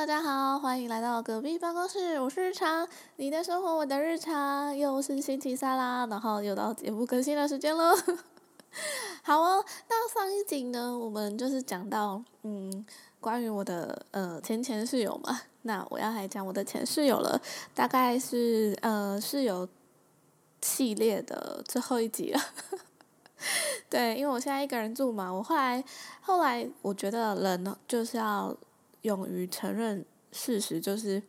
大家好，欢迎来到隔壁办公室，我是日常，你的生活我的日常，又是星期三啦，然后又到节目更新的时间喽。好哦，那上一集呢，我们就是讲到，嗯，关于我的呃前前室友嘛，那我要来讲我的前室友了，大概是呃室友系列的最后一集了。对，因为我现在一个人住嘛，我后来后来我觉得人就是要勇于承认事实，就是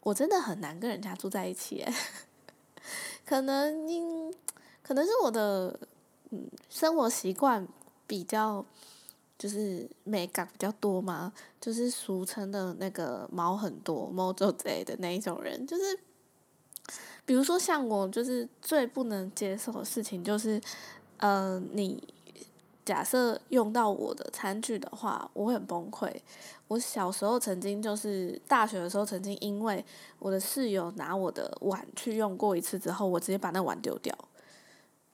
我真的很难跟人家住在一起，可能因可能是我的嗯生活习惯比较就是美感比较多嘛，就是俗称的那个毛很多、毛走贼的那一种人，就是比如说像我，就是最不能接受的事情就是。呃，你假设用到我的餐具的话，我会很崩溃。我小时候曾经就是大学的时候，曾经因为我的室友拿我的碗去用过一次之后，我直接把那碗丢掉。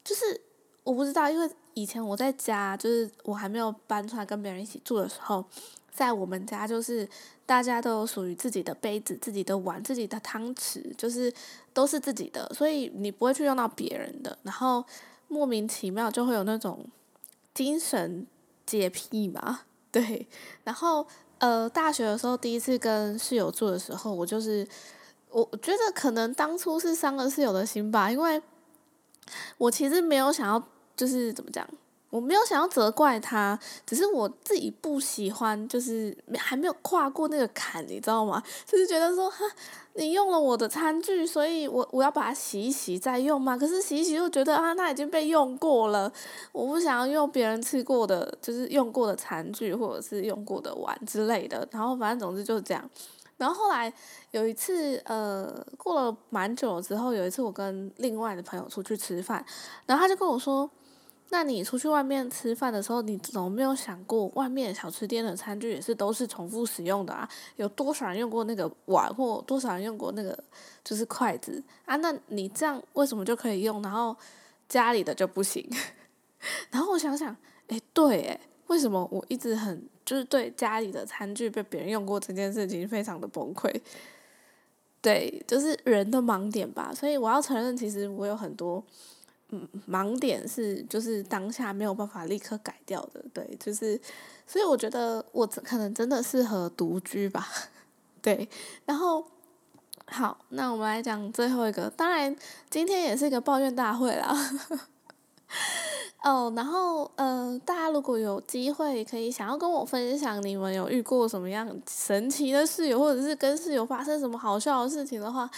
就是我不知道，因为以前我在家，就是我还没有搬出来跟别人一起住的时候，在我们家就是大家都有属于自己的杯子、自己的碗、自己的汤匙，就是都是自己的，所以你不会去用到别人的。然后。莫名其妙就会有那种精神洁癖嘛，对。然后呃，大学的时候第一次跟室友住的时候，我就是我觉得可能当初是伤了室友的心吧，因为我其实没有想要，就是怎么讲。我没有想要责怪他，只是我自己不喜欢，就是还没有跨过那个坎，你知道吗？就是觉得说，哈，你用了我的餐具，所以我我要把它洗一洗再用嘛。可是洗一洗又觉得啊，那已经被用过了，我不想要用别人吃过的，就是用过的餐具或者是用过的碗之类的。然后反正总之就是这样。然后后来有一次，呃，过了蛮久之后，有一次我跟另外的朋友出去吃饭，然后他就跟我说。那你出去外面吃饭的时候，你怎么没有想过，外面小吃店的餐具也是都是重复使用的啊？有多少人用过那个碗，或多少人用过那个就是筷子啊？那你这样为什么就可以用，然后家里的就不行？然后我想想，哎，对，哎，为什么我一直很就是对家里的餐具被别人用过这件事情非常的崩溃？对，就是人的盲点吧。所以我要承认，其实我有很多。盲点是就是当下没有办法立刻改掉的，对，就是，所以我觉得我可能真的适合独居吧，对，然后好，那我们来讲最后一个，当然今天也是一个抱怨大会啦，哦，然后呃，大家如果有机会可以想要跟我分享你们有遇过什么样神奇的室友，或者是跟室友发生什么好笑的事情的话。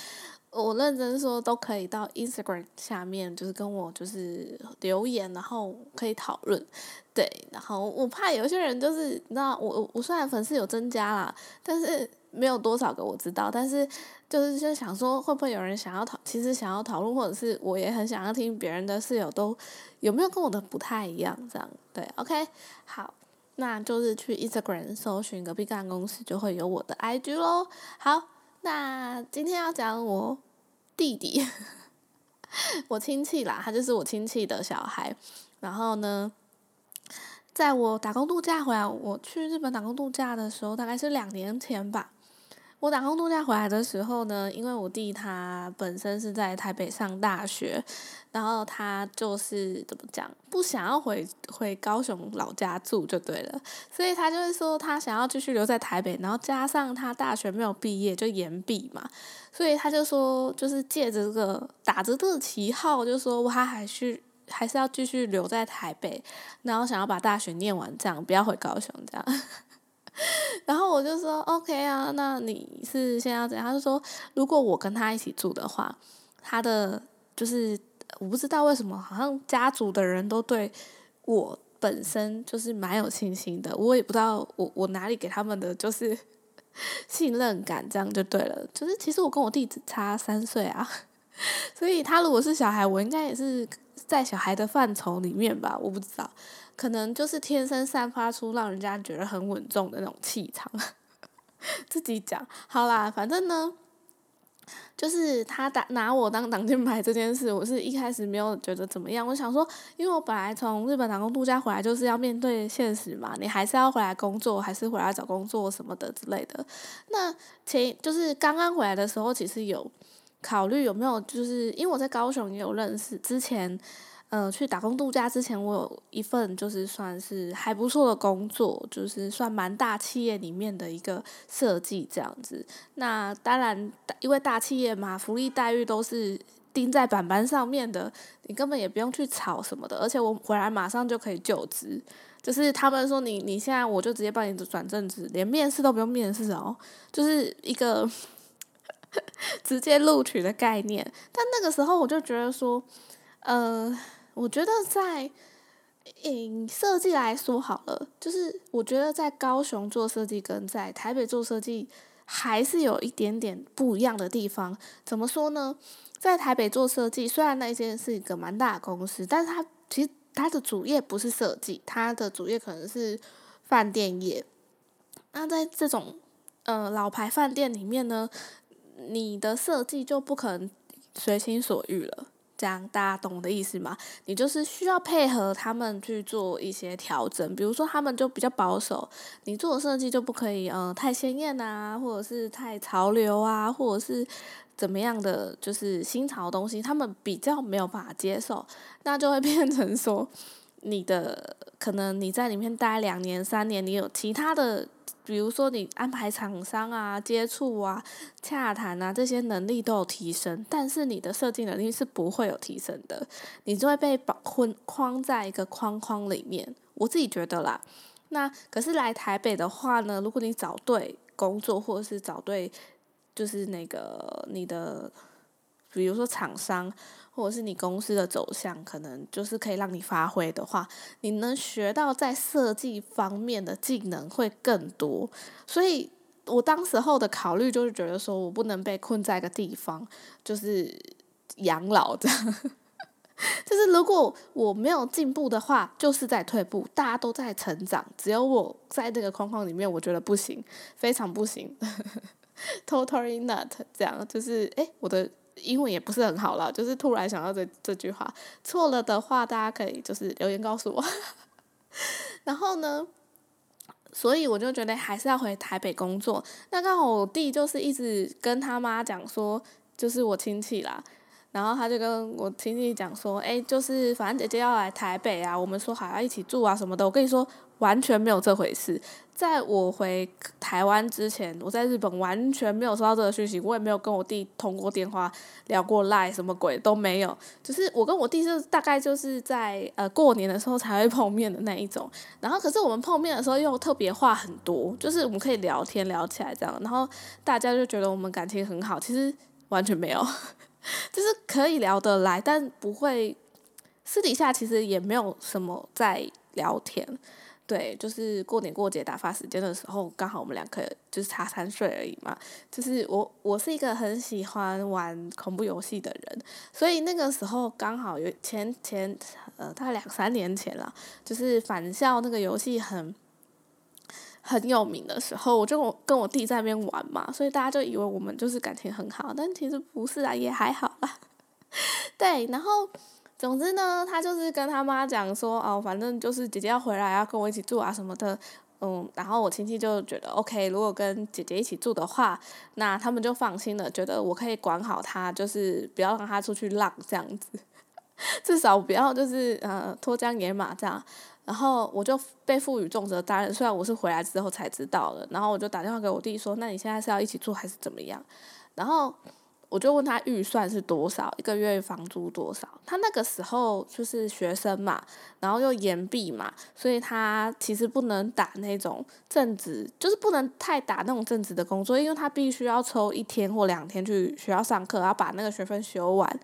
我认真说，都可以到 Instagram 下面，就是跟我就是留言，然后可以讨论，对，然后我怕有些人就是，那我我虽然粉丝有增加啦，但是没有多少个我知道，但是就是就想说，会不会有人想要讨，其实想要讨论，或者是我也很想要听别人的室友都有没有跟我的不太一样，这样对，OK，好，那就是去 Instagram 搜寻隔壁干公司，就会有我的 IG 咯。好。那今天要讲我弟弟，我亲戚啦，他就是我亲戚的小孩。然后呢，在我打工度假回来，我去日本打工度假的时候，大概是两年前吧。我打工度假回来的时候呢，因为我弟他本身是在台北上大学，然后他就是怎么讲，不想要回回高雄老家住就对了，所以他就是说他想要继续留在台北，然后加上他大学没有毕业就延毕嘛，所以他就说就是借着这个打着这个旗号，就说他还是还是要继续留在台北，然后想要把大学念完，这样不要回高雄这样。然后我就说 OK 啊，那你是现在要怎样？他就说，如果我跟他一起住的话，他的就是我不知道为什么，好像家族的人都对我本身就是蛮有信心的。我也不知道我我哪里给他们的就是 信任感，这样就对了。就是其实我跟我弟只差三岁啊，所以他如果是小孩，我应该也是在小孩的范畴里面吧，我不知道。可能就是天生散发出让人家觉得很稳重的那种气场，自己讲好啦，反正呢，就是他打拿我当挡箭牌这件事，我是一开始没有觉得怎么样。我想说，因为我本来从日本打工度假回来，就是要面对现实嘛，你还是要回来工作，还是回来找工作什么的之类的。那前就是刚刚回来的时候，其实有考虑有没有，就是因为我在高雄也有认识之前。呃，去打工度假之前，我有一份就是算是还不错的工作，就是算蛮大企业里面的一个设计这样子。那当然，因为大企业嘛，福利待遇都是钉在板板上面的，你根本也不用去吵什么的。而且我回来马上就可以就职，就是他们说你你现在我就直接帮你转正职，连面试都不用面试哦，就是一个 直接录取的概念。但那个时候我就觉得说，呃。我觉得在，以设计来说好了，就是我觉得在高雄做设计跟在台北做设计还是有一点点不一样的地方。怎么说呢？在台北做设计，虽然那间是一个蛮大的公司，但是它其实它的主业不是设计，它的主业可能是饭店业。那在这种呃老牌饭店里面呢，你的设计就不可能随心所欲了。这样大家懂我的意思吗？你就是需要配合他们去做一些调整，比如说他们就比较保守，你做的设计就不可以呃太鲜艳啊，或者是太潮流啊，或者是怎么样的，就是新潮的东西，他们比较没有办法接受，那就会变成说你的可能你在里面待两年三年，你有其他的。比如说，你安排厂商啊、接触啊、洽谈啊，这些能力都有提升，但是你的设计能力是不会有提升的，你就会被绑困框在一个框框里面。我自己觉得啦，那可是来台北的话呢，如果你找对工作，或者是找对，就是那个你的，比如说厂商。或者是你公司的走向，可能就是可以让你发挥的话，你能学到在设计方面的技能会更多。所以我当时候的考虑就是觉得说，我不能被困在一个地方，就是养老这样。就是如果我没有进步的话，就是在退步。大家都在成长，只有我在那个框框里面，我觉得不行，非常不行。Totally not，这样就是诶，我的。英文也不是很好了，就是突然想到这这句话，错了的话大家可以就是留言告诉我。然后呢，所以我就觉得还是要回台北工作。那刚好我弟就是一直跟他妈讲说，就是我亲戚啦。然后他就跟我亲戚讲说，哎，就是反正姐姐要来台北啊，我们说好要一起住啊什么的。我跟你说，完全没有这回事。在我回台湾之前，我在日本完全没有收到这个讯息，我也没有跟我弟通过电话聊过赖，什么鬼都没有。就是我跟我弟就大概就是在呃过年的时候才会碰面的那一种。然后可是我们碰面的时候又特别话很多，就是我们可以聊天聊起来这样，然后大家就觉得我们感情很好，其实完全没有。就是可以聊得来，但不会私底下其实也没有什么在聊天，对，就是过年过节打发时间的时候，刚好我们两个就是差三岁而已嘛。就是我我是一个很喜欢玩恐怖游戏的人，所以那个时候刚好有前前呃大概两三年前了，就是返校那个游戏很。很有名的时候，我就我跟我弟在那边玩嘛，所以大家就以为我们就是感情很好，但其实不是啊，也还好啦。对，然后总之呢，他就是跟他妈讲说，哦，反正就是姐姐要回来，要跟我一起住啊什么的，嗯，然后我亲戚就觉得 OK，如果跟姐姐一起住的话，那他们就放心了，觉得我可以管好他，就是不要让他出去浪这样子，至少不要就是呃脱缰野马这样。然后我就被赋予重责大任，虽然我是回来之后才知道的。然后我就打电话给我弟说：“那你现在是要一起住还是怎么样？”然后我就问他预算是多少，一个月房租多少。他那个时候就是学生嘛，然后又延毕嘛，所以他其实不能打那种正职，就是不能太打那种正职的工作，因为他必须要抽一天或两天去学校上课，要把那个学分修完。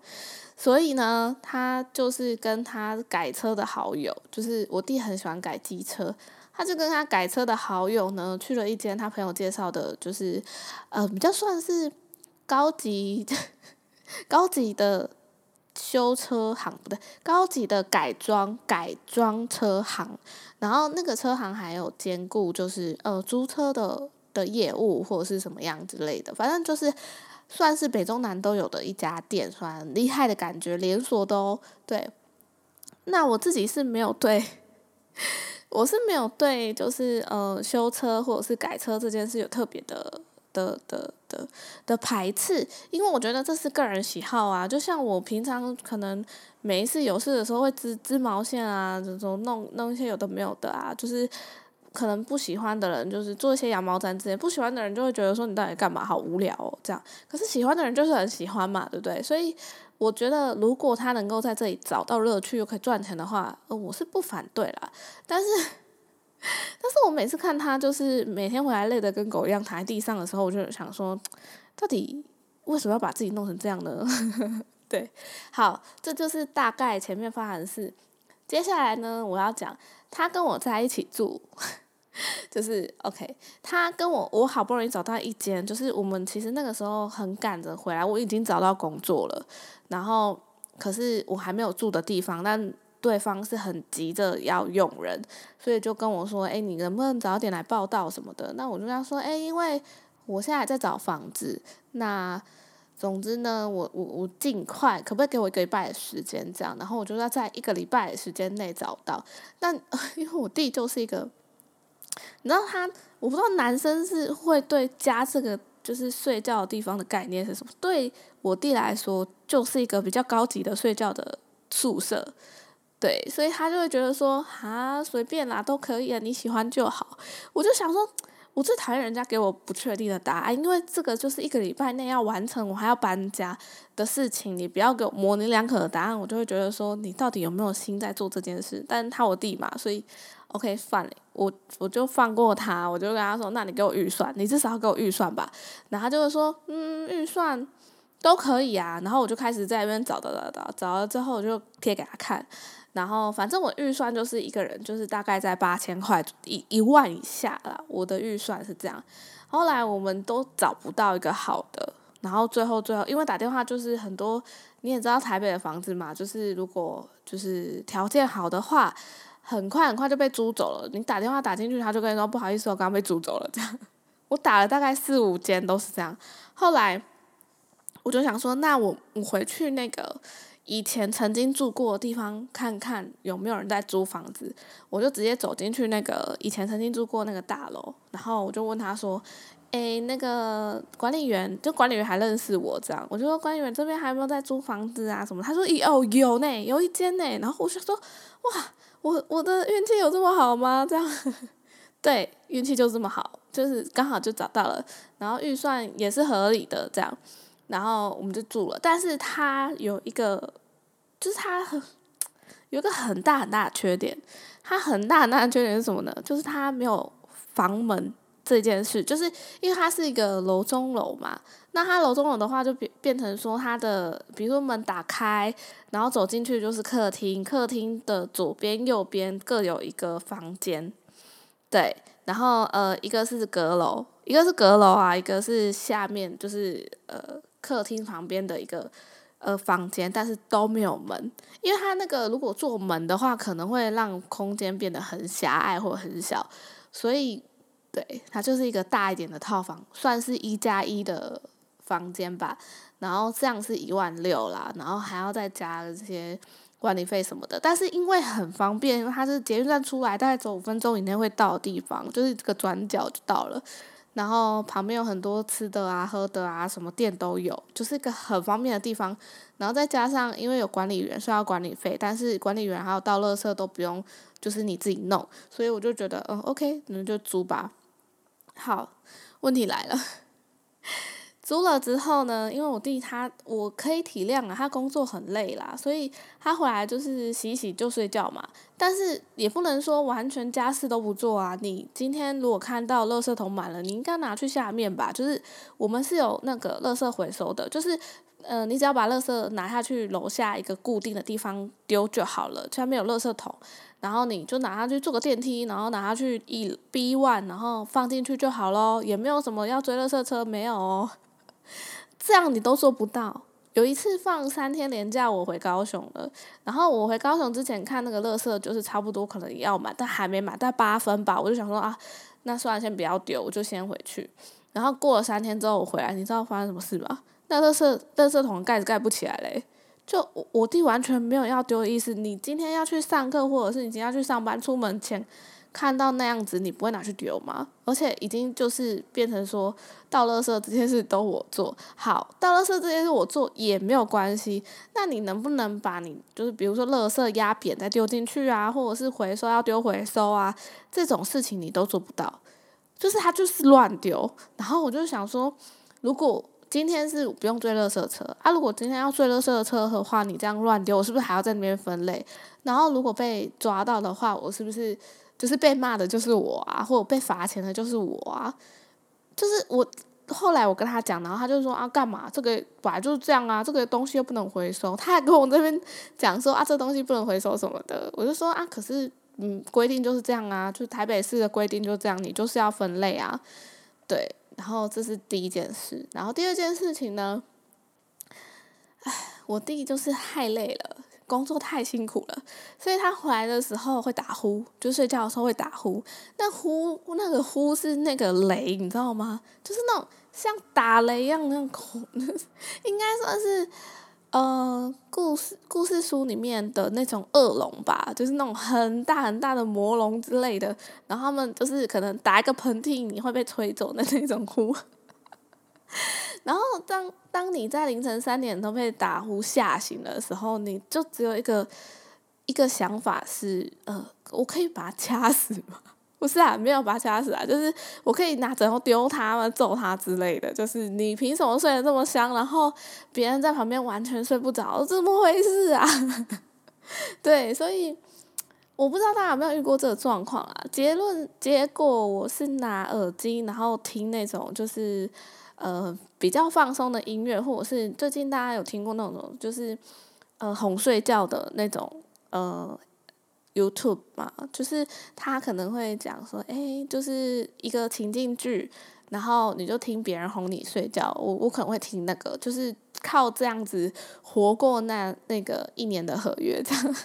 所以呢，他就是跟他改车的好友，就是我弟很喜欢改机车，他就跟他改车的好友呢，去了一间他朋友介绍的，就是呃比较算是高级高级的修车行，不对，高级的改装改装车行。然后那个车行还有兼顾就是呃租车的的业务或者是什么样之类的，反正就是。算是北中南都有的一家店，算厉害的感觉，连锁都对。那我自己是没有对，我是没有对，就是呃修车或者是改车这件事有特别的的的的的排斥，因为我觉得这是个人喜好啊。就像我平常可能每一次有事的时候会织织毛线啊，这种弄弄一些有的没有的啊，就是可能不喜欢的人就是做一些羊毛毡之类，不喜欢的人就会觉得说你到底干嘛，好无聊哦这样。可是喜欢的人就是很喜欢嘛，对不对？所以。我觉得，如果他能够在这里找到乐趣又可以赚钱的话，呃，我是不反对啦。但是，但是我每次看他就是每天回来累得跟狗一样躺在地上的时候，我就想说，到底为什么要把自己弄成这样呢？对，好，这就是大概前面发生的事。接下来呢，我要讲他跟我在一起住。就是 OK，他跟我，我好不容易找到一间，就是我们其实那个时候很赶着回来，我已经找到工作了，然后可是我还没有住的地方，但对方是很急着要用人，所以就跟我说，哎，你能不能早点来报道什么的？那我就跟他说，哎，因为我现在在找房子，那总之呢，我我我尽快，可不可以给我一个礼拜的时间这样？然后我就要在一个礼拜的时间内找到，但 因为我弟就是一个。你知道他，我不知道男生是会对家这个就是睡觉的地方的概念是什么？对我弟来说，就是一个比较高级的睡觉的宿舍，对，所以他就会觉得说啊，随便啦，都可以啊，你喜欢就好。我就想说。我最讨厌人家给我不确定的答案，因为这个就是一个礼拜内要完成，我还要搬家的事情。你不要给我模棱两可的答案，我就会觉得说你到底有没有心在做这件事？但是他我弟嘛，所以 OK 算了，我我就放过他，我就跟他说：“那你给我预算，你至少要给我预算吧。”然后他就会说：“嗯，预算都可以啊。”然后我就开始在那边找找找找，找了之后我就贴给他看。然后反正我预算就是一个人就是大概在八千块一一万以下啦，我的预算是这样。后来我们都找不到一个好的，然后最后最后因为打电话就是很多你也知道台北的房子嘛，就是如果就是条件好的话，很快很快就被租走了。你打电话打进去，他就跟你说不好意思，我刚刚被租走了这样。我打了大概四五间都是这样。后来我就想说，那我我回去那个。以前曾经住过的地方，看看有没有人在租房子，我就直接走进去那个以前曾经住过那个大楼，然后我就问他说：“诶，那个管理员，就管理员还认识我这样，我就说管理员这边还有没有在租房子啊什么？”他说：“咦哦，有呢，有一间呢。”然后我就说：“哇，我我的运气有这么好吗？这样，对，运气就这么好，就是刚好就找到了，然后预算也是合理的这样。”然后我们就住了，但是它有一个，就是它很有一个很大很大的缺点，它很大很大的缺点是什么呢？就是它没有房门这件事，就是因为它是一个楼中楼嘛，那它楼中楼的话就变变成说它的，比如说门打开，然后走进去就是客厅，客厅的左边右边各有一个房间，对，然后呃一个是阁楼，一个是阁楼啊，一个是下面就是呃。客厅旁边的一个呃房间，但是都没有门，因为它那个如果做门的话，可能会让空间变得很狭隘或很小，所以对它就是一个大一点的套房，算是一加一的房间吧。然后这样是一万六啦，然后还要再加这些管理费什么的。但是因为很方便，因为它是捷运站出来，大概走五分钟以内会到的地方，就是这个转角就到了。然后旁边有很多吃的啊、喝的啊，什么店都有，就是一个很方便的地方。然后再加上，因为有管理员，需要管理费，但是管理员还有倒垃圾都不用，就是你自己弄。所以我就觉得，嗯，OK，那就租吧。好，问题来了。租了之后呢，因为我弟他，我可以体谅啊，他工作很累啦，所以他回来就是洗洗就睡觉嘛。但是也不能说完全家事都不做啊。你今天如果看到垃圾桶满了，你应该拿去下面吧。就是我们是有那个垃圾回收的，就是呃，你只要把垃圾拿下去楼下一个固定的地方丢就好了，下面有垃圾桶，然后你就拿它去坐个电梯，然后拿下去一 B one，然后放进去就好咯，也没有什么要追垃圾车，没有哦。这样你都做不到。有一次放三天连假，我回高雄了。然后我回高雄之前看那个乐色，就是差不多可能要买，但还没买，但八分吧。我就想说啊，那算了，先不要丢，我就先回去。然后过了三天之后我回来，你知道发生什么事吗？那乐色乐色桶盖子盖不起来嘞。就我我弟完全没有要丢的意思。你今天要去上课，或者是你今天要去上班，出门前看到那样子，你不会拿去丢吗？而且已经就是变成说倒垃圾这件事都我做好，倒垃圾这件事我做也没有关系。那你能不能把你就是比如说垃圾压扁再丢进去啊，或者是回收要丢回收啊，这种事情你都做不到，就是他就是乱丢。然后我就想说，如果今天是不用追垃圾车啊！如果今天要追垃圾车的话，你这样乱丢，我是不是还要在那边分类？然后如果被抓到的话，我是不是就是被骂的就是我啊，或者被罚钱的就是我啊？就是我后来我跟他讲，然后他就说啊，干嘛？这个本来就是这样啊，这个东西又不能回收。他还跟我这边讲说啊，这东西不能回收什么的。我就说啊，可是嗯，规定就是这样啊，就台北市的规定就这样，你就是要分类啊，对。然后这是第一件事，然后第二件事情呢，唉，我弟就是太累了，工作太辛苦了，所以他回来的时候会打呼，就睡觉的时候会打呼。那呼那个呼是那个雷，你知道吗？就是那种像打雷一样那种恐，应该算是。呃，故事故事书里面的那种恶龙吧，就是那种很大很大的魔龙之类的，然后他们就是可能打一个喷嚏，你会被吹走的那种呼。然后当当你在凌晨三点都被打呼吓醒的时候，你就只有一个一个想法是，呃，我可以把他掐死吗？不是啊，没有把他掐死啊，就是我可以拿枕头丢他吗、揍他之类的。就是你凭什么睡得这么香，然后别人在旁边完全睡不着，怎么回事啊？对，所以我不知道大家有没有遇过这个状况啊？结论结果我是拿耳机，然后听那种就是呃比较放松的音乐，或者是最近大家有听过那种就是呃哄睡觉的那种呃。YouTube 嘛，就是他可能会讲说，哎，就是一个情境剧，然后你就听别人哄你睡觉。我我可能会听那个，就是靠这样子活过那那个一年的合约这样。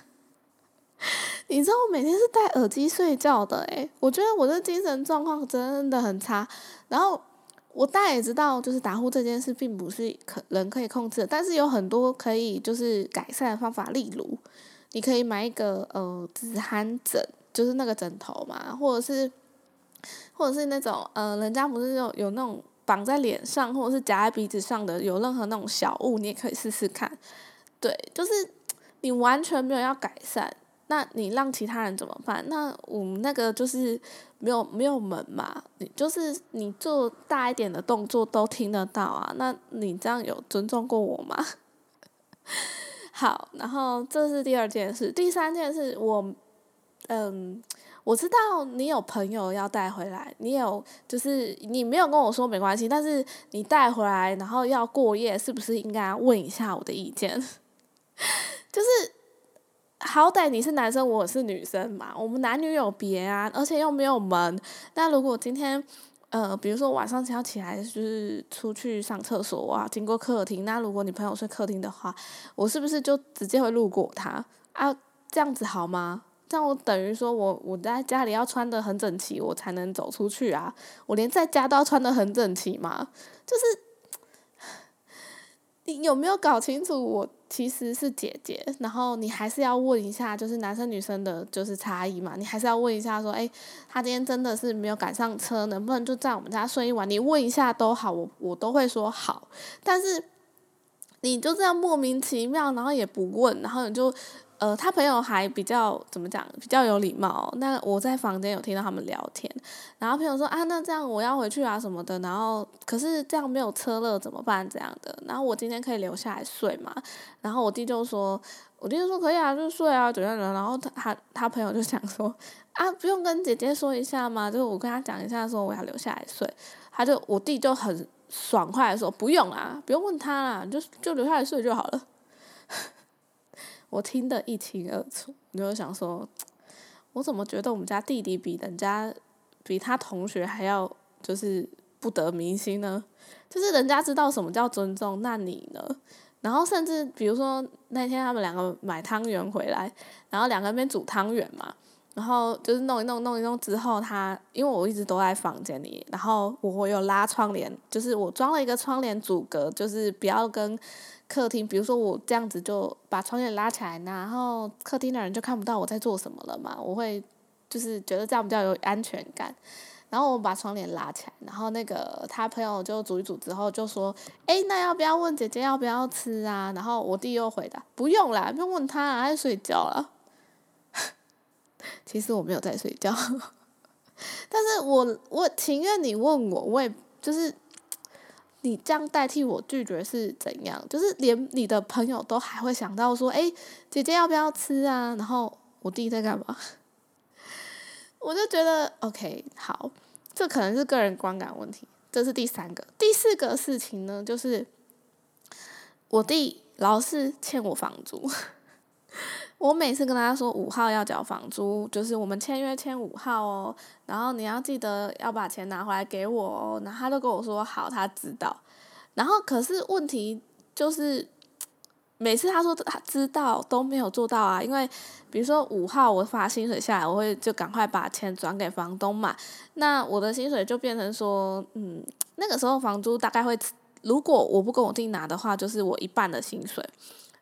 你知道我每天是戴耳机睡觉的诶，我觉得我的精神状况真的很差。然后我大也知道，就是打呼这件事并不是可人可以控制的，但是有很多可以就是改善的方法，例如。你可以买一个呃止鼾枕，就是那个枕头嘛，或者是，或者是那种呃，人家不是有有那种绑在脸上或者是夹在鼻子上的，有任何那种小物，你也可以试试看。对，就是你完全没有要改善，那你让其他人怎么办？那我们那个就是没有没有门嘛，你就是你做大一点的动作都听得到啊，那你这样有尊重过我吗？好，然后这是第二件事，第三件事，我，嗯，我知道你有朋友要带回来，你有就是你没有跟我说没关系，但是你带回来然后要过夜，是不是应该问一下我的意见？就是好歹你是男生，我是女生嘛，我们男女有别啊，而且又没有门，那如果今天。呃，比如说晚上想要起来就是出去上厕所啊，经过客厅，那如果你朋友睡客厅的话，我是不是就直接会路过他啊？这样子好吗？这样我等于说我我在家里要穿的很整齐，我才能走出去啊。我连在家都要穿的很整齐嘛，就是你有没有搞清楚我？其实是姐姐，然后你还是要问一下，就是男生女生的就是差异嘛，你还是要问一下说，哎，他今天真的是没有赶上车，能不能就在我们家睡一晚？你问一下都好，我我都会说好，但是你就这样莫名其妙，然后也不问，然后你就。呃，他朋友还比较怎么讲，比较有礼貌。那我在房间有听到他们聊天，然后朋友说啊，那这样我要回去啊什么的。然后可是这样没有车了怎么办？这样的。然后我今天可以留下来睡嘛？然后我弟就说，我弟就说可以啊，就睡啊，怎样的。然后他他他朋友就想说啊，不用跟姐姐说一下吗？就是我跟他讲一下，说我要留下来睡。他就我弟就很爽快的说不用啊，不用问他啦，就就留下来睡就好了。我听得一清二楚，我就想说，我怎么觉得我们家弟弟比人家，比他同学还要就是不得民心呢？就是人家知道什么叫尊重，那你呢？然后甚至比如说那天他们两个买汤圆回来，然后两个人边煮汤圆嘛，然后就是弄一弄弄一弄之后，他因为我一直都在房间里，然后我有拉窗帘，就是我装了一个窗帘阻隔，就是不要跟客厅，比如说我这样子就把窗帘拉起来，然后客厅的人就看不到我在做什么了嘛，我会就是觉得这样比较有安全感。然后我把窗帘拉起来，然后那个他朋友就煮一煮之后就说：“哎，那要不要问姐姐要不要吃啊？”然后我弟又回答：“不用啦，不用问他，他睡觉了。”其实我没有在睡觉，但是我我情愿你问我，我也就是你这样代替我拒绝是怎样？就是连你的朋友都还会想到说：“哎，姐姐要不要吃啊？”然后我弟在干嘛？我就觉得 OK 好，这可能是个人观感问题。这是第三个，第四个事情呢，就是我弟老是欠我房租。我每次跟他说五号要缴房租，就是我们签约签五号哦，然后你要记得要把钱拿回来给我哦。然后他都跟我说好，他知道。然后可是问题就是。每次他说他知道都没有做到啊，因为比如说五号我发薪水下来，我会就赶快把钱转给房东嘛。那我的薪水就变成说，嗯，那个时候房租大概会，如果我不跟我弟拿的话，就是我一半的薪水。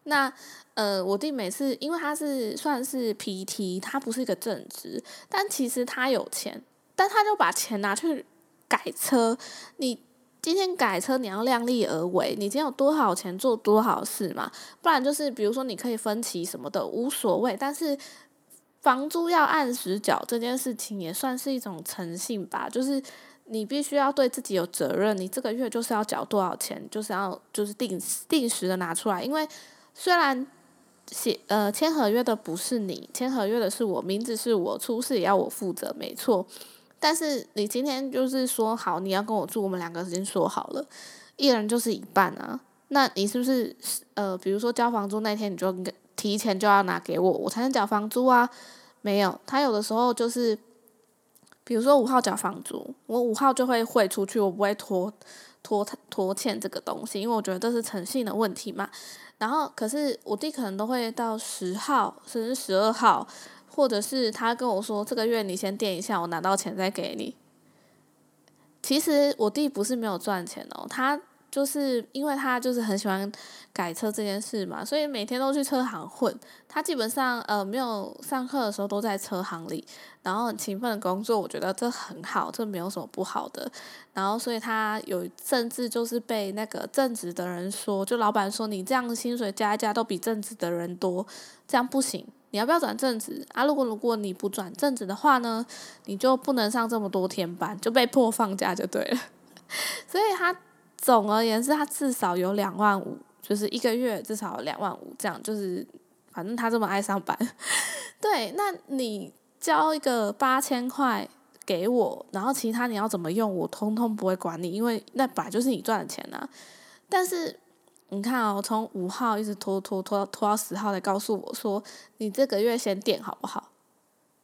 那呃，我弟每次因为他是算是 PT，他不是一个正职，但其实他有钱，但他就把钱拿去改车，你。今天改车你要量力而为，你今天有多少钱做多少事嘛？不然就是比如说你可以分期什么的无所谓，但是房租要按时缴这件事情也算是一种诚信吧。就是你必须要对自己有责任，你这个月就是要缴多少钱，就是要就是定定时的拿出来。因为虽然写呃签合约的不是你，签合约的是我，名字是我，出事也要我负责，没错。但是你今天就是说好你要跟我住，我们两个已经说好了，一人就是一半啊。那你是不是呃，比如说交房租那天你就提前就要拿给我，我才能缴房租啊？没有，他有的时候就是，比如说五号缴房租，我五号就会汇出去，我不会拖拖拖欠这个东西，因为我觉得这是诚信的问题嘛。然后可是我弟可能都会到十号甚至十二号。或者是他跟我说这个月你先垫一下，我拿到钱再给你。其实我弟不是没有赚钱哦，他就是因为他就是很喜欢改车这件事嘛，所以每天都去车行混。他基本上呃没有上课的时候都在车行里，然后很勤奋的工作，我觉得这很好，这没有什么不好的。然后所以他有甚至就是被那个正职的人说，就老板说你这样薪水加一加都比正职的人多，这样不行。你要不要转正职啊？如果如果你不转正职的话呢，你就不能上这么多天班，就被迫放假就对了。所以他总而言之，他至少有两万五，就是一个月至少两万五，这样就是反正他这么爱上班。对，那你交一个八千块给我，然后其他你要怎么用，我通通不会管你，因为那本来就是你赚的钱呐。但是。你看哦，从五号一直拖拖拖拖到十号才告诉我说，你这个月先垫好不好？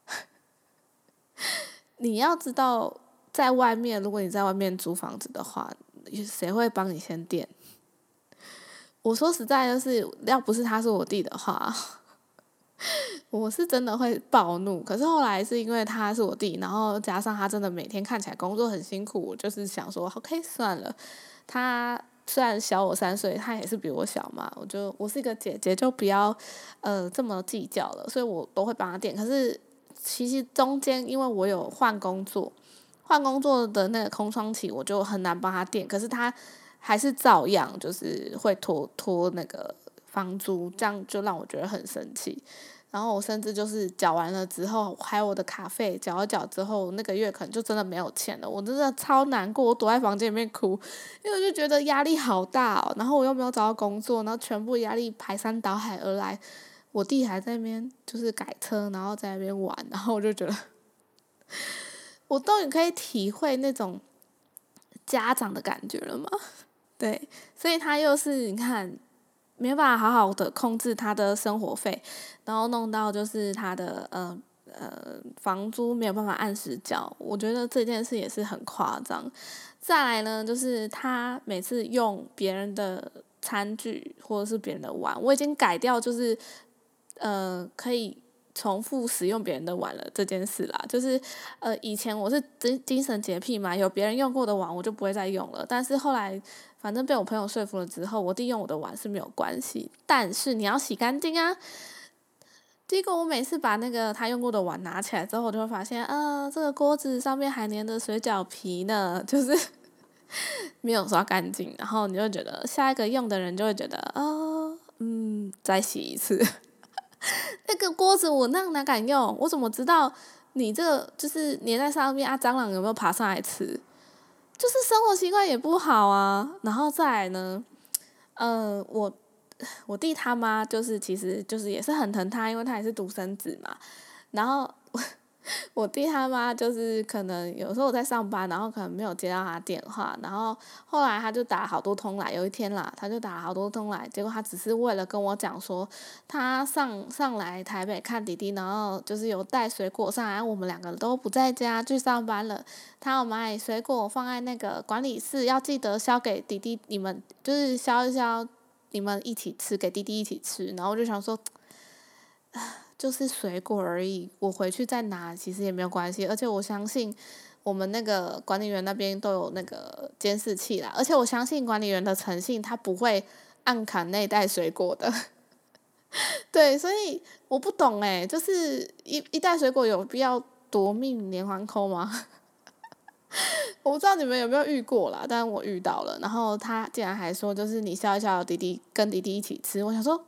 你要知道，在外面，如果你在外面租房子的话，谁会帮你先垫？我说实在，就是要不是他是我弟的话，我是真的会暴怒。可是后来是因为他是我弟，然后加上他真的每天看起来工作很辛苦，我就是想说，OK，算了，他。虽然小我三岁，他也是比我小嘛，我就我是一个姐姐，就不要呃这么计较了，所以我都会帮他垫。可是其实中间因为我有换工作，换工作的那个空窗期，我就很难帮他垫。可是他还是照样就是会拖拖那个房租，这样就让我觉得很生气。然后我甚至就是缴完了之后，还有我的卡费缴了缴之后，那个月可能就真的没有钱了。我真的超难过，我躲在房间里面哭，因为我就觉得压力好大哦。然后我又没有找到工作，然后全部压力排山倒海而来。我弟还在那边就是改车，然后在那边玩，然后我就觉得，我终于可以体会那种家长的感觉了嘛？对，所以他又是你看。没办法好好的控制他的生活费，然后弄到就是他的呃呃房租没有办法按时交，我觉得这件事也是很夸张。再来呢，就是他每次用别人的餐具或者是别人的碗，我已经改掉，就是呃可以重复使用别人的碗了这件事啦，就是呃以前我是精精神洁癖嘛，有别人用过的碗我就不会再用了。但是后来反正被我朋友说服了之后，我弟用我的碗是没有关系，但是你要洗干净啊。结果我每次把那个他用过的碗拿起来之后，我就会发现，啊，这个锅子上面还粘着水饺皮呢，就是没有刷干净。然后你就觉得下一个用的人就会觉得，啊，嗯，再洗一次。那个锅子我那哪敢用？我怎么知道你这个就是粘在上面啊？蟑螂有没有爬上来吃？就是生活习惯也不好啊。然后再来呢，呃，我我弟他妈就是其实就是也是很疼他，因为他也是独生子嘛。然后。我弟他妈就是可能有时候我在上班，然后可能没有接到他电话，然后后来他就打好多通来，有一天啦，他就打好多通来，结果他只是为了跟我讲说，他上上来台北看弟弟，然后就是有带水果上来，我们两个都不在家去上班了，他要买水果放在那个管理室，要记得削给弟弟，你们就是削一削，你们一起吃，给弟弟一起吃，然后我就想说。就是水果而已，我回去再拿其实也没有关系，而且我相信我们那个管理员那边都有那个监视器啦，而且我相信管理员的诚信，他不会暗砍那袋水果的。对，所以我不懂诶，就是一一袋水果有必要夺命连环扣吗？我不知道你们有没有遇过啦，但我遇到了，然后他竟然还说，就是你削一削，弟弟跟弟弟一起吃，我想说，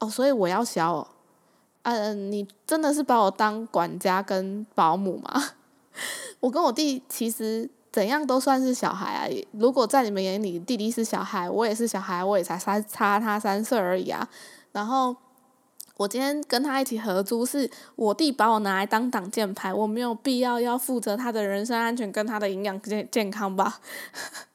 哦，所以我要削哦。嗯，你真的是把我当管家跟保姆吗？我跟我弟其实怎样都算是小孩啊。如果在你们眼里，弟弟是小孩，我也是小孩，我也才三差他三岁而已啊。然后我今天跟他一起合租，是我弟把我拿来当挡箭牌，我没有必要要负责他的人身安全跟他的营养健健康吧？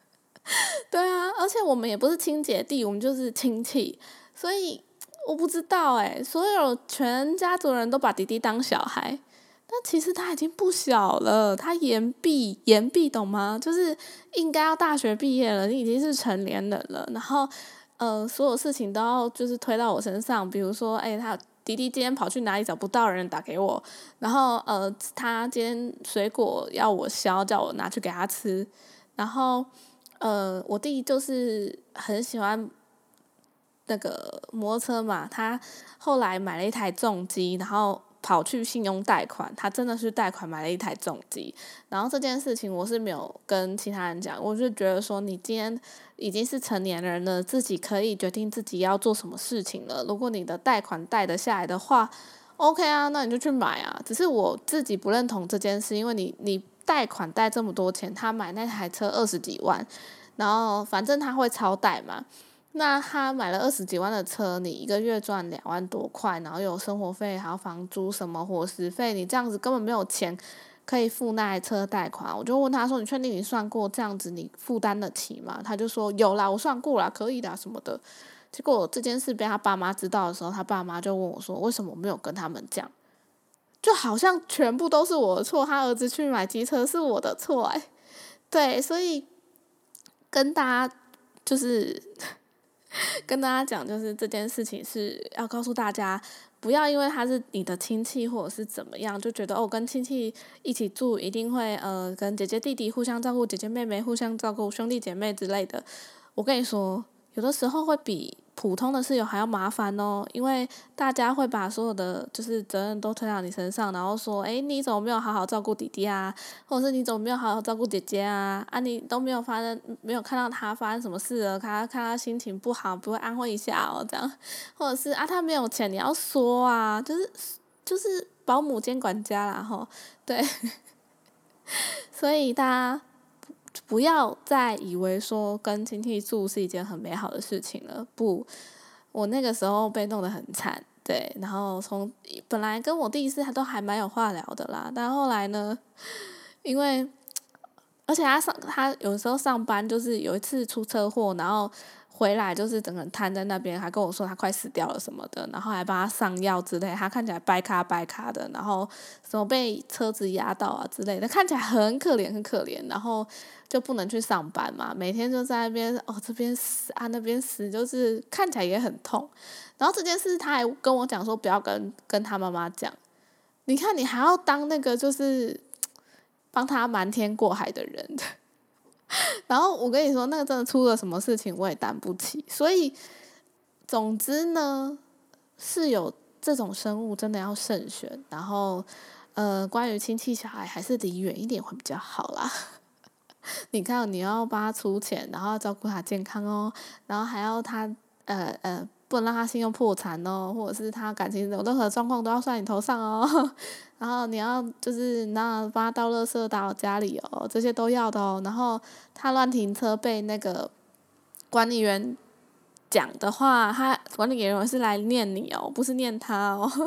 对啊，而且我们也不是亲姐弟，我们就是亲戚，所以。我不知道哎，所有全家族人都把弟弟当小孩，但其实他已经不小了，他言毕，言毕懂吗？就是应该要大学毕业了，你已经是成年人了，然后，呃，所有事情都要就是推到我身上，比如说，哎，他弟弟今天跑去哪里找不到人打给我，然后呃，他今天水果要我削，叫我拿去给他吃，然后，呃，我弟就是很喜欢。那个摩托车嘛，他后来买了一台重机，然后跑去信用贷款，他真的是贷款买了一台重机。然后这件事情我是没有跟其他人讲，我就觉得说你今天已经是成年人了，自己可以决定自己要做什么事情了。如果你的贷款贷得下来的话，OK 啊，那你就去买啊。只是我自己不认同这件事，因为你你贷款贷这么多钱，他买那台车二十几万，然后反正他会超贷嘛。那他买了二十几万的车，你一个月赚两万多块，然后有生活费，还有房租什么伙食费，你这样子根本没有钱可以付那车贷款。我就问他说：“你确定你算过这样子你负担得起吗？”他就说：“有啦，我算过啦，可以的什么的。”结果这件事被他爸妈知道的时候，他爸妈就问我说：“为什么没有跟他们讲？”就好像全部都是我的错，他儿子去买机车是我的错哎。对，所以跟大家就是。跟大家讲，就是这件事情是要告诉大家，不要因为他是你的亲戚或者是怎么样，就觉得哦，跟亲戚一起住一定会呃，跟姐姐弟弟互相照顾，姐姐妹妹互相照顾，兄弟姐妹之类的。我跟你说，有的时候会比。普通的室友还要麻烦哦，因为大家会把所有的就是责任都推到你身上，然后说，哎，你怎么没有好好照顾弟弟啊？或者是你怎么没有好好照顾姐姐啊？啊，你都没有发生，没有看到他发生什么事了？他看他心情不好，不会安慰一下哦，这样，或者是啊，他没有钱，你要说啊，就是就是保姆兼管家啦，吼，对，所以大家。不要再以为说跟亲戚住是一件很美好的事情了。不，我那个时候被弄得很惨，对。然后从本来跟我第一次他都还蛮有话聊的啦，但后来呢，因为而且他上他有时候上班就是有一次出车祸，然后回来就是整个瘫在那边，还跟我说他快死掉了什么的，然后还帮他上药之类，他看起来掰卡掰卡的，然后什么被车子压到啊之类的，看起来很可怜很可怜，然后就不能去上班嘛，每天就在那边哦这边死啊那边死，就是看起来也很痛。然后这件事他还跟我讲说不要跟跟他妈妈讲，你看你还要当那个就是帮他瞒天过海的人。然后我跟你说，那个真的出了什么事情，我也担不起。所以，总之呢，是有这种生物，真的要慎选。然后，呃，关于亲戚小孩，还是离远一点会比较好啦。你看，你要帮他出钱，然后照顾他健康哦，然后还要他，呃呃。不能让他信用破产哦，或者是他感情有任何状况都要算你头上哦。然后你要就是那帮他倒垃圾到家里哦，这些都要的哦。然后他乱停车被那个管理员讲的话，他管理员是来念你哦，不是念他哦。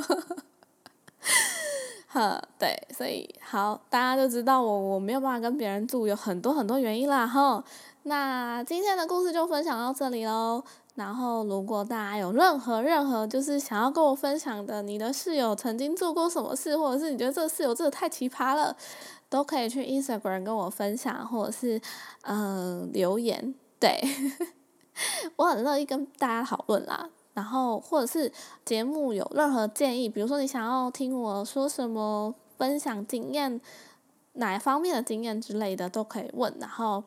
呵，对，所以好，大家就知道我我没有办法跟别人住，有很多很多原因啦。哈，那今天的故事就分享到这里喽。然后，如果大家有任何任何就是想要跟我分享的，你的室友曾经做过什么事，或者是你觉得这个室友真的太奇葩了，都可以去 Instagram 跟我分享，或者是嗯留言，对 我很乐意跟大家讨论啦。然后，或者是节目有任何建议，比如说你想要听我说什么，分享经验，哪方面的经验之类的，都可以问。然后。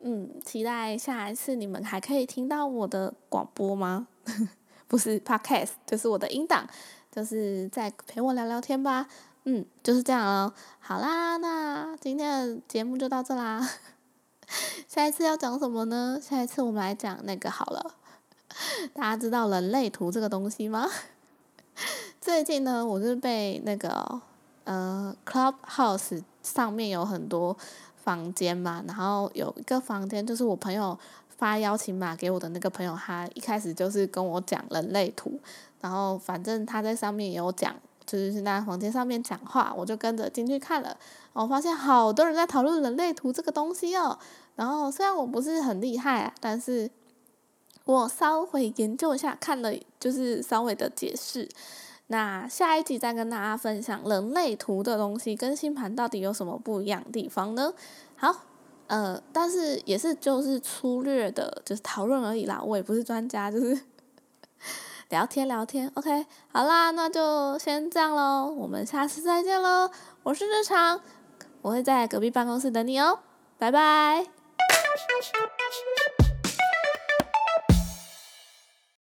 嗯，期待下一次你们还可以听到我的广播吗？不是 podcast，就是我的音档，就是在陪我聊聊天吧。嗯，就是这样哦。好啦，那今天的节目就到这啦。下一次要讲什么呢？下一次我们来讲那个好了。大家知道人类图这个东西吗？最近呢，我是被那个呃 Clubhouse 上面有很多。房间嘛，然后有一个房间，就是我朋友发邀请码给我的那个朋友，他一开始就是跟我讲人类图，然后反正他在上面也有讲，就是在房间上面讲话，我就跟着进去看了，我发现好多人在讨论人类图这个东西哦。然后虽然我不是很厉害，但是我稍微研究一下，看了就是稍微的解释。那下一集再跟大家分享人类图的东西跟星盘到底有什么不一样的地方呢？好，呃，但是也是就是粗略的，就是讨论而已啦，我也不是专家，就是聊 天聊天。OK，好啦，那就先这样喽，我们下次再见喽。我是日常，我会在隔壁办公室等你哦，拜拜。